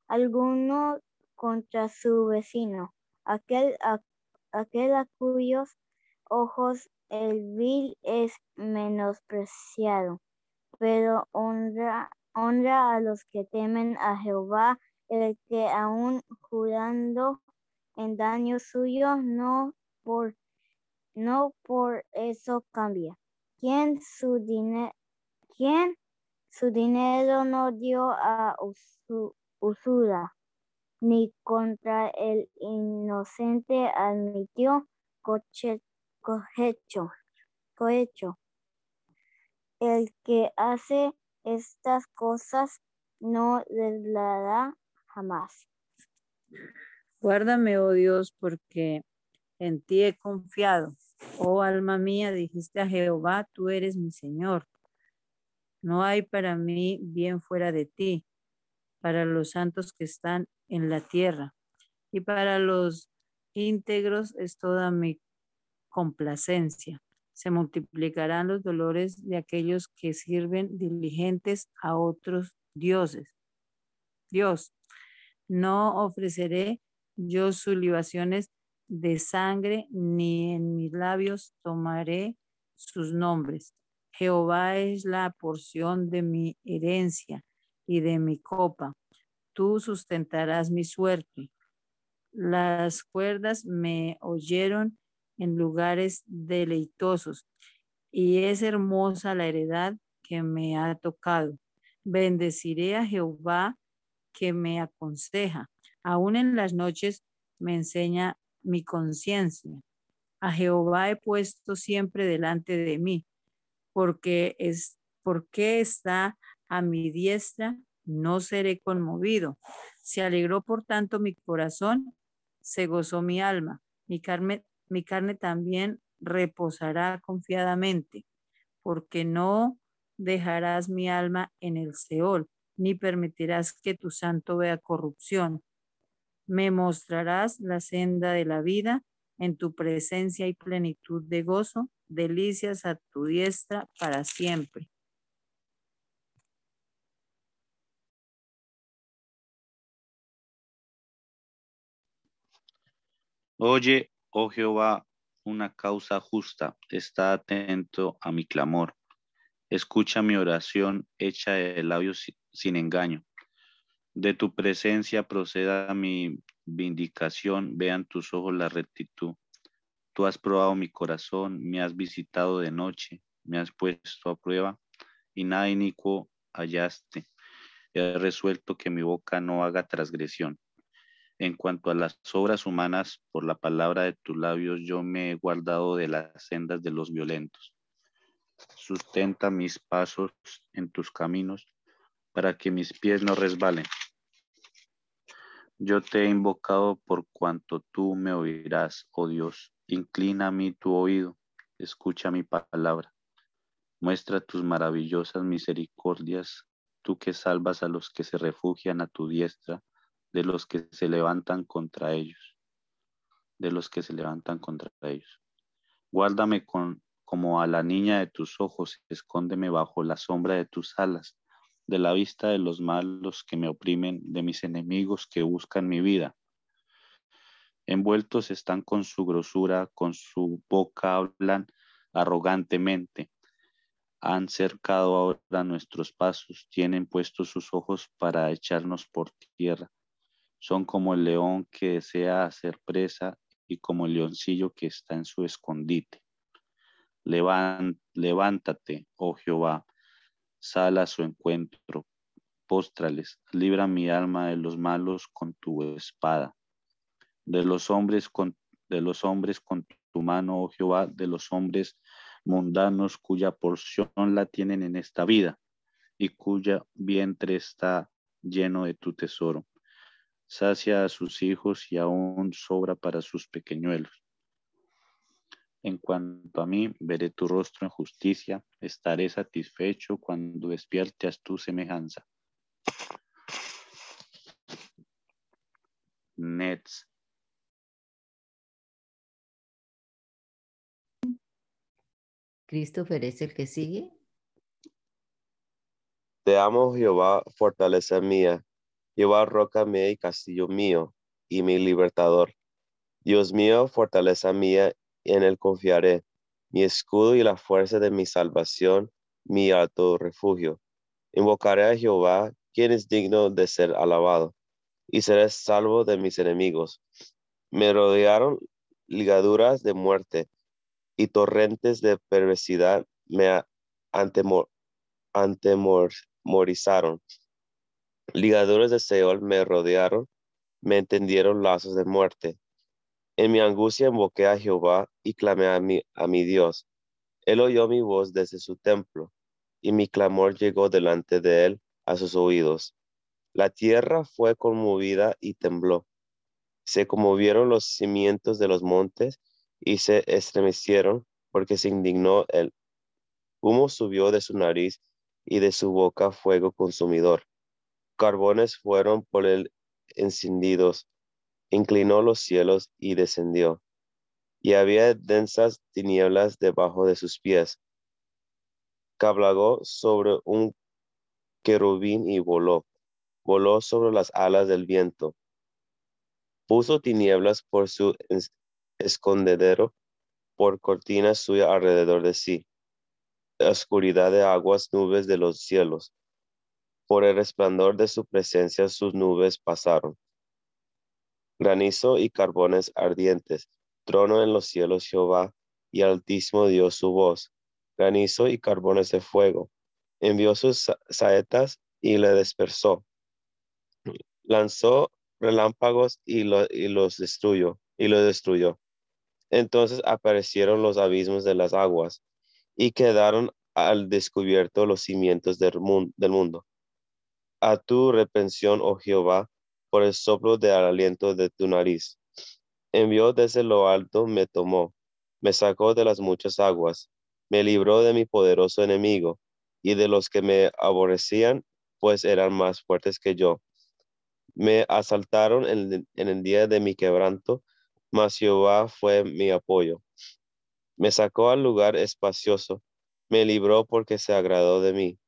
alguno contra su vecino. Aquel a, aquel a cuyos ojos el vil es menospreciado, pero honra, honra a los que temen a Jehová, el que aún jurando en daño suyo, no por, no por eso cambia. ¿Quién su, ¿Quién su dinero no dio a usura, ni contra el inocente admitió cohecho, cohecho? El que hace estas cosas no dará jamás. Guárdame, oh Dios, porque en ti he confiado. Oh alma mía, dijiste a Jehová, tú eres mi Señor. No hay para mí bien fuera de ti, para los santos que están en la tierra. Y para los íntegros es toda mi complacencia. Se multiplicarán los dolores de aquellos que sirven diligentes a otros dioses. Dios, no ofreceré yo sus libaciones de sangre, ni en mis labios tomaré sus nombres. Jehová es la porción de mi herencia y de mi copa. Tú sustentarás mi suerte. Las cuerdas me oyeron en lugares deleitosos y es hermosa la heredad que me ha tocado. Bendeciré a Jehová que me aconseja Aún en las noches me enseña mi conciencia. A Jehová he puesto siempre delante de mí, porque es porque está a mi diestra, no seré conmovido. Se alegró por tanto mi corazón, se gozó mi alma, mi carne, mi carne también reposará confiadamente, porque no dejarás mi alma en el Seol, ni permitirás que tu santo vea corrupción me mostrarás la senda de la vida, En tu presencia y plenitud de gozo, delicias a tu diestra para siempre. Oye, oh Jehová, una causa justa, está atento a mi clamor. Escucha mi oración hecha de labios sin engaño. De tu presencia proceda mi vindicación, vean tus ojos la rectitud. Tú has probado mi corazón, me has visitado de noche, me has puesto a prueba y nada inicuo hallaste. He resuelto que mi boca no haga transgresión. En cuanto a las obras humanas, por la palabra de tus labios yo me he guardado de las sendas de los violentos. Sustenta mis pasos en tus caminos para que mis pies no resbalen. Yo te he invocado por cuanto tú me oirás, oh Dios. Inclina a mí tu oído, escucha mi palabra. Muestra tus maravillosas misericordias, tú que salvas a los que se refugian a tu diestra de los que se levantan contra ellos, de los que se levantan contra ellos. Guárdame con, como a la niña de tus ojos, escóndeme bajo la sombra de tus alas, de la vista de los malos que me oprimen, de mis enemigos que buscan mi vida. Envueltos están con su grosura, con su boca hablan arrogantemente. Han cercado ahora nuestros pasos, tienen puestos sus ojos para echarnos por tierra. Son como el león que desea hacer presa y como el leoncillo que está en su escondite. levántate, oh Jehová, sal a su encuentro, póstrales, libra mi alma de los malos con tu espada, de los hombres con, de los hombres con tu mano, oh Jehová, de los hombres mundanos cuya porción la tienen en esta vida y cuya vientre está lleno de tu tesoro sacia a sus hijos y aún sobra para sus pequeñuelos. En cuanto a mí, veré tu rostro en justicia, estaré satisfecho cuando despiertes tu semejanza. Nets. Christopher es el que sigue. Te amo, Jehová, fortaleza mía Jehová, roca mía y castillo mío, y mi libertador. Dios mío, fortaleza mía, en él confiaré, mi escudo y la fuerza de mi salvación, mi alto refugio. Invocaré a Jehová, quien es digno de ser alabado, y seré salvo de mis enemigos. Me rodearon ligaduras de muerte, y torrentes de perversidad me antemorizaron. Ligadores de Seol me rodearon, me entendieron lazos de muerte. En mi angustia invoqué a Jehová y clamé a mi, a mi Dios. Él oyó mi voz desde su templo, y mi clamor llegó delante de él a sus oídos. La tierra fue conmovida y tembló. Se conmovieron los cimientos de los montes y se estremecieron porque se indignó él. Humo subió de su nariz y de su boca fuego consumidor carbones fueron por él encendidos, inclinó los cielos y descendió, y había densas tinieblas debajo de sus pies. Cablagó sobre un querubín y voló, voló sobre las alas del viento. Puso tinieblas por su escondedero, por cortina suya alrededor de sí. Oscuridad de aguas, nubes de los cielos por el resplandor de su presencia sus nubes pasaron. Granizo y carbones ardientes, trono en los cielos Jehová, y altísimo dio su voz. Granizo y carbones de fuego. Envió sus saetas y le dispersó. Lanzó relámpagos y, y los destruyó, y lo destruyó. Entonces aparecieron los abismos de las aguas y quedaron al descubierto los cimientos del mundo a tu repensión, oh Jehová, por el soplo de aliento de tu nariz. Envió desde lo alto, me tomó, me sacó de las muchas aguas, me libró de mi poderoso enemigo y de los que me aborrecían, pues eran más fuertes que yo. Me asaltaron en, en el día de mi quebranto, mas Jehová fue mi apoyo. Me sacó al lugar espacioso, me libró porque se agradó de mí.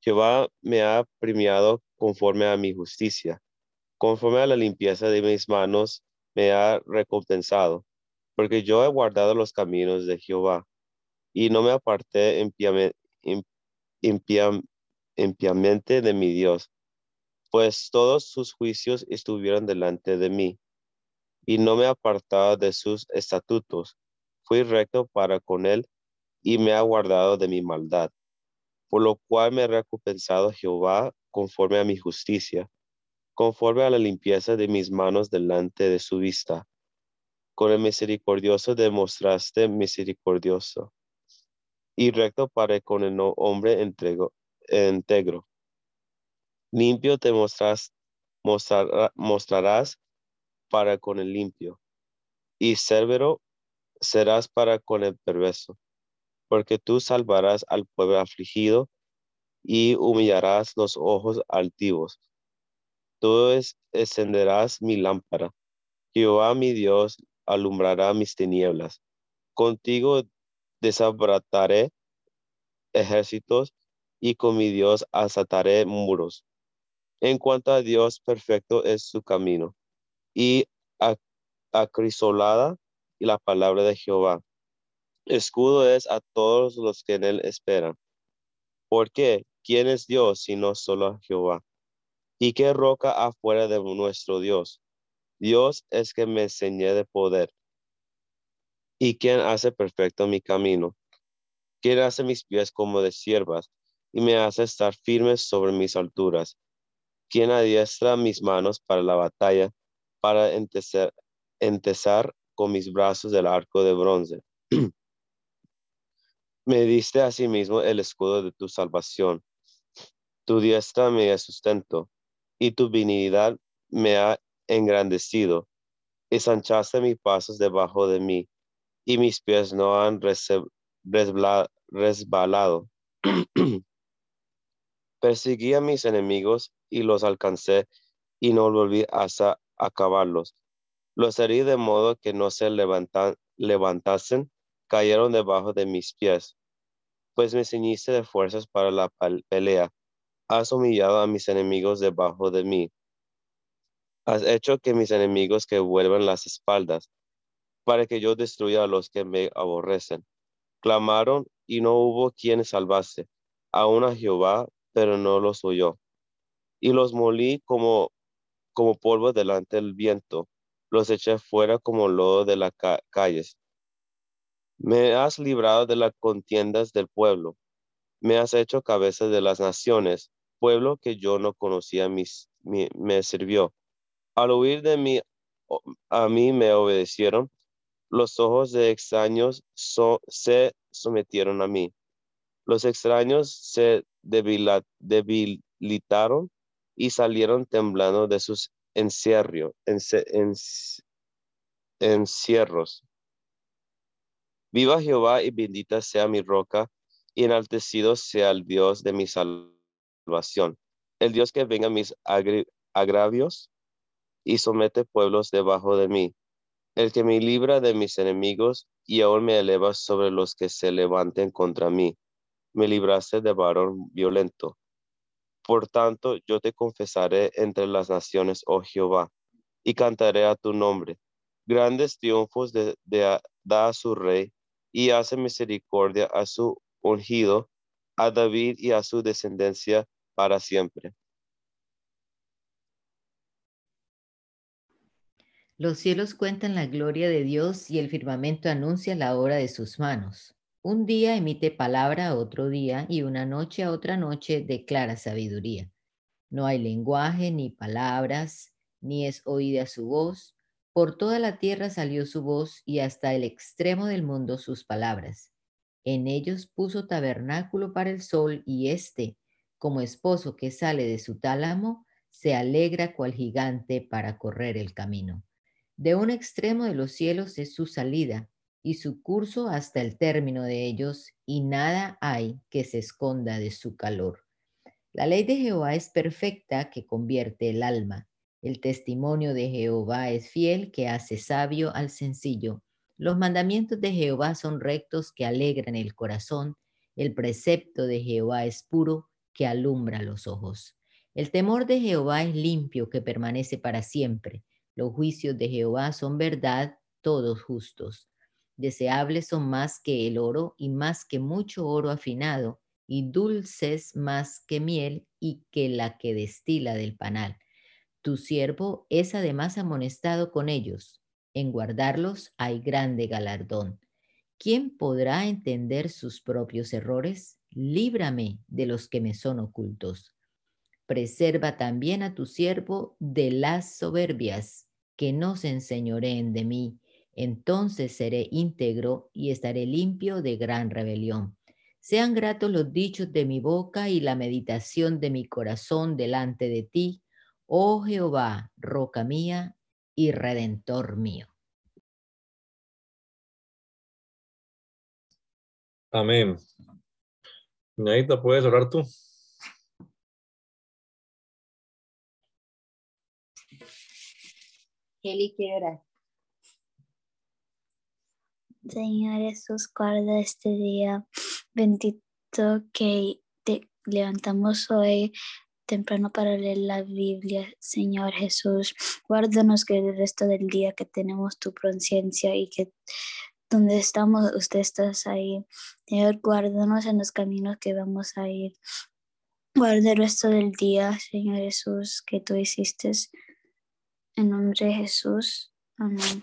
Jehová me ha premiado conforme a mi justicia, conforme a la limpieza de mis manos me ha recompensado, porque yo he guardado los caminos de Jehová y no me aparté impiamente de mi Dios, pues todos sus juicios estuvieron delante de mí y no me apartaba de sus estatutos. Fui recto para con él y me ha guardado de mi maldad, por lo cual me ha recompensado Jehová conforme a mi justicia, conforme a la limpieza de mis manos delante de su vista. Con el misericordioso demostraste misericordioso y recto para con el hombre entrego, integro. Limpio te mostrarás, mostrarás para con el limpio, y severo serás para con el perverso, porque tú salvarás al pueblo afligido y humillarás los ojos altivos. Tú encenderás mi lámpara. Jehová mi Dios alumbrará mis tinieblas. Contigo desabrataré ejércitos y con mi Dios asataré muros. En cuanto a Dios, perfecto es su camino y acrisolada y la palabra de Jehová. Escudo es a todos los que en él esperan. Porque, ¿quién es Dios sino solo Jehová? ¿Y qué roca afuera de nuestro Dios? Dios es que me enseñé de poder. ¿Y quien hace perfecto mi camino? ¿Quién hace mis pies como de siervas y me hace estar firmes sobre mis alturas? ¿Quién adiestra mis manos para la batalla para entesar, con mis brazos del arco de bronce. me diste asimismo el escudo de tu salvación. Tu diestra me sustento y tu benignidad me ha engrandecido. Ensanchaste mis pasos debajo de mí y mis pies no han resbalado. Perseguí a mis enemigos y los alcancé y no volví hasta acabarlos. Los herí de modo que no se levantan, levantasen, cayeron debajo de mis pies. Pues me ceñiste de fuerzas para la pelea. Has humillado a mis enemigos debajo de mí. Has hecho que mis enemigos que vuelvan las espaldas, para que yo destruya a los que me aborrecen. Clamaron y no hubo quien salvase, aún a Jehová, pero no los oyó. Y los molí como como polvo delante del viento, los eché fuera como lodo de las calles. Me has librado de las contiendas del pueblo, me has hecho cabeza de las naciones, pueblo que yo no conocía mis, me sirvió. Al huir de mí, a mí me obedecieron, los ojos de extraños se sometieron a mí. Los extraños se debilitaron y salieron temblando de sus encierro, encierros. Viva Jehová y bendita sea mi roca, y enaltecido sea el Dios de mi el Dios que venga mis agravios y somete pueblos debajo de mí, el que me libra de mis enemigos y aún me eleva sobre los que se levanten contra mí. Me libraste de varón violento por tanto, yo te confesaré entre las naciones, oh Jehová, y cantaré a tu nombre. Grandes triunfos da a su rey y hace misericordia a su ungido, a David y a su descendencia para siempre. Los cielos cuentan la gloria de Dios y el firmamento anuncia la obra de sus manos. Un día emite palabra a otro día y una noche a otra noche declara sabiduría. No hay lenguaje ni palabras, ni es oída su voz. Por toda la tierra salió su voz y hasta el extremo del mundo sus palabras. En ellos puso tabernáculo para el sol y éste, como esposo que sale de su tálamo, se alegra cual gigante para correr el camino. De un extremo de los cielos es su salida y su curso hasta el término de ellos, y nada hay que se esconda de su calor. La ley de Jehová es perfecta que convierte el alma. El testimonio de Jehová es fiel, que hace sabio al sencillo. Los mandamientos de Jehová son rectos, que alegran el corazón. El precepto de Jehová es puro, que alumbra los ojos. El temor de Jehová es limpio, que permanece para siempre. Los juicios de Jehová son verdad, todos justos. Deseables son más que el oro y más que mucho oro afinado, y dulces más que miel y que la que destila del panal. Tu siervo es además amonestado con ellos. En guardarlos hay grande galardón. ¿Quién podrá entender sus propios errores? Líbrame de los que me son ocultos. Preserva también a tu siervo de las soberbias, que no se enseñoreen de mí. Entonces seré íntegro y estaré limpio de gran rebelión. Sean gratos los dichos de mi boca y la meditación de mi corazón delante de ti, oh Jehová, roca mía y redentor mío. Amén. Ñaita, ¿puedes orar tú? Kelly quiere orar. Señor Jesús, guarda este día bendito que te levantamos hoy temprano para leer la Biblia, Señor Jesús. Guárdanos que el resto del día que tenemos tu conciencia y que donde estamos, usted estás ahí. Señor, guárdanos en los caminos que vamos a ir. Guarda el resto del día, Señor Jesús, que tú hiciste. En nombre de Jesús. Amén.